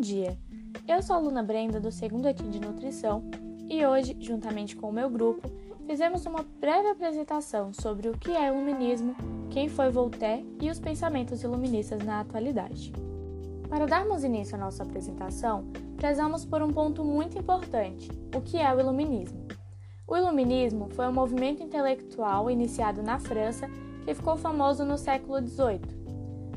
Bom dia! Eu sou a aluna Brenda do segundo aqui de Nutrição e hoje, juntamente com o meu grupo, fizemos uma breve apresentação sobre o que é iluminismo, quem foi Voltaire e os pensamentos iluministas na atualidade. Para darmos início à nossa apresentação, prezamos por um ponto muito importante: o que é o iluminismo. O iluminismo foi um movimento intelectual iniciado na França que ficou famoso no século XVIII.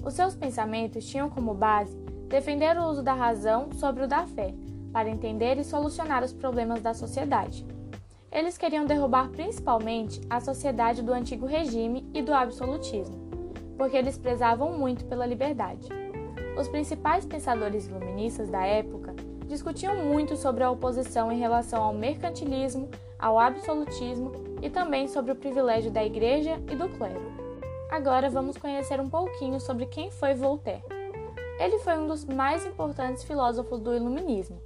Os seus pensamentos tinham como base defender o uso da razão sobre o da fé, para entender e solucionar os problemas da sociedade. Eles queriam derrubar principalmente a sociedade do antigo regime e do absolutismo, porque eles prezavam muito pela liberdade. Os principais pensadores iluministas da época discutiam muito sobre a oposição em relação ao mercantilismo, ao absolutismo e também sobre o privilégio da igreja e do clero. Agora vamos conhecer um pouquinho sobre quem foi Voltaire. Ele foi um dos mais importantes filósofos do Iluminismo.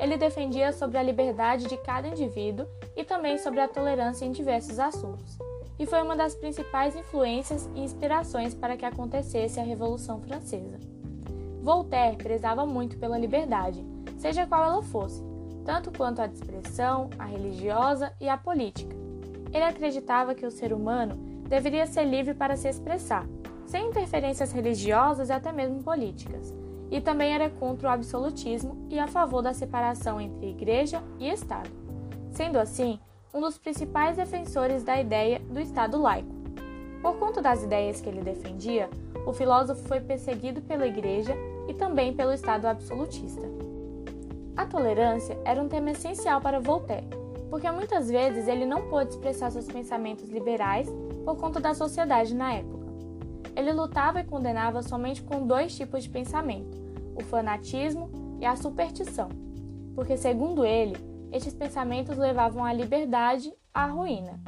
Ele defendia sobre a liberdade de cada indivíduo e também sobre a tolerância em diversos assuntos. E foi uma das principais influências e inspirações para que acontecesse a Revolução Francesa. Voltaire prezava muito pela liberdade, seja qual ela fosse, tanto quanto a de expressão, a religiosa e a política. Ele acreditava que o ser humano deveria ser livre para se expressar, sem interferências religiosas e até mesmo políticas, e também era contra o absolutismo e a favor da separação entre igreja e Estado, sendo assim um dos principais defensores da ideia do Estado laico. Por conta das ideias que ele defendia, o filósofo foi perseguido pela igreja e também pelo Estado absolutista. A tolerância era um tema essencial para Voltaire, porque muitas vezes ele não pôde expressar seus pensamentos liberais por conta da sociedade na época. Ele lutava e condenava somente com dois tipos de pensamento: o fanatismo e a superstição, porque, segundo ele, estes pensamentos levavam à liberdade à ruína.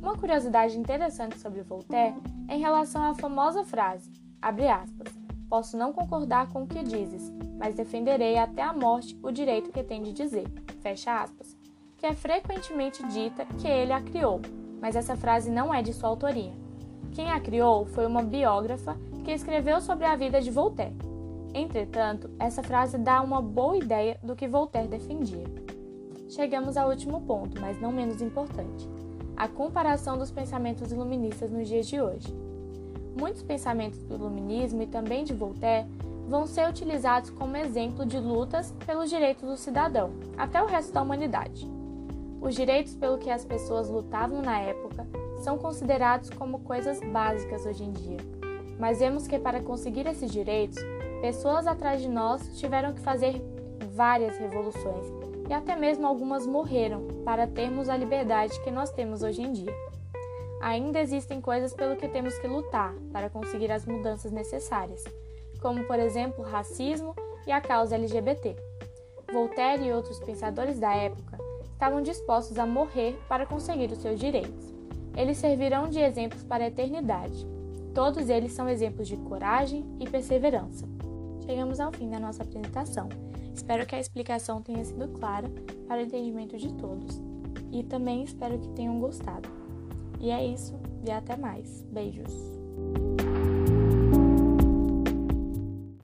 Uma curiosidade interessante sobre Voltaire é em relação à famosa frase, aspas, posso não concordar com o que dizes, mas defenderei até a morte o direito que tem de dizer, fecha aspas, que é frequentemente dita que ele a criou, mas essa frase não é de sua autoria. Quem a criou foi uma biógrafa que escreveu sobre a vida de Voltaire. Entretanto, essa frase dá uma boa ideia do que Voltaire defendia. Chegamos ao último ponto, mas não menos importante: a comparação dos pensamentos iluministas nos dias de hoje. Muitos pensamentos do iluminismo e também de Voltaire vão ser utilizados como exemplo de lutas pelos direitos do cidadão, até o resto da humanidade. Os direitos pelo que as pessoas lutavam na época são considerados como coisas básicas hoje em dia. Mas vemos que para conseguir esses direitos, pessoas atrás de nós tiveram que fazer várias revoluções e até mesmo algumas morreram para termos a liberdade que nós temos hoje em dia. Ainda existem coisas pelo que temos que lutar para conseguir as mudanças necessárias, como por exemplo o racismo e a causa LGBT. Voltaire e outros pensadores da época estavam dispostos a morrer para conseguir os seus direitos. Eles servirão de exemplos para a eternidade. Todos eles são exemplos de coragem e perseverança. Chegamos ao fim da nossa apresentação. Espero que a explicação tenha sido clara para o entendimento de todos. E também espero que tenham gostado. E é isso, e até mais. Beijos!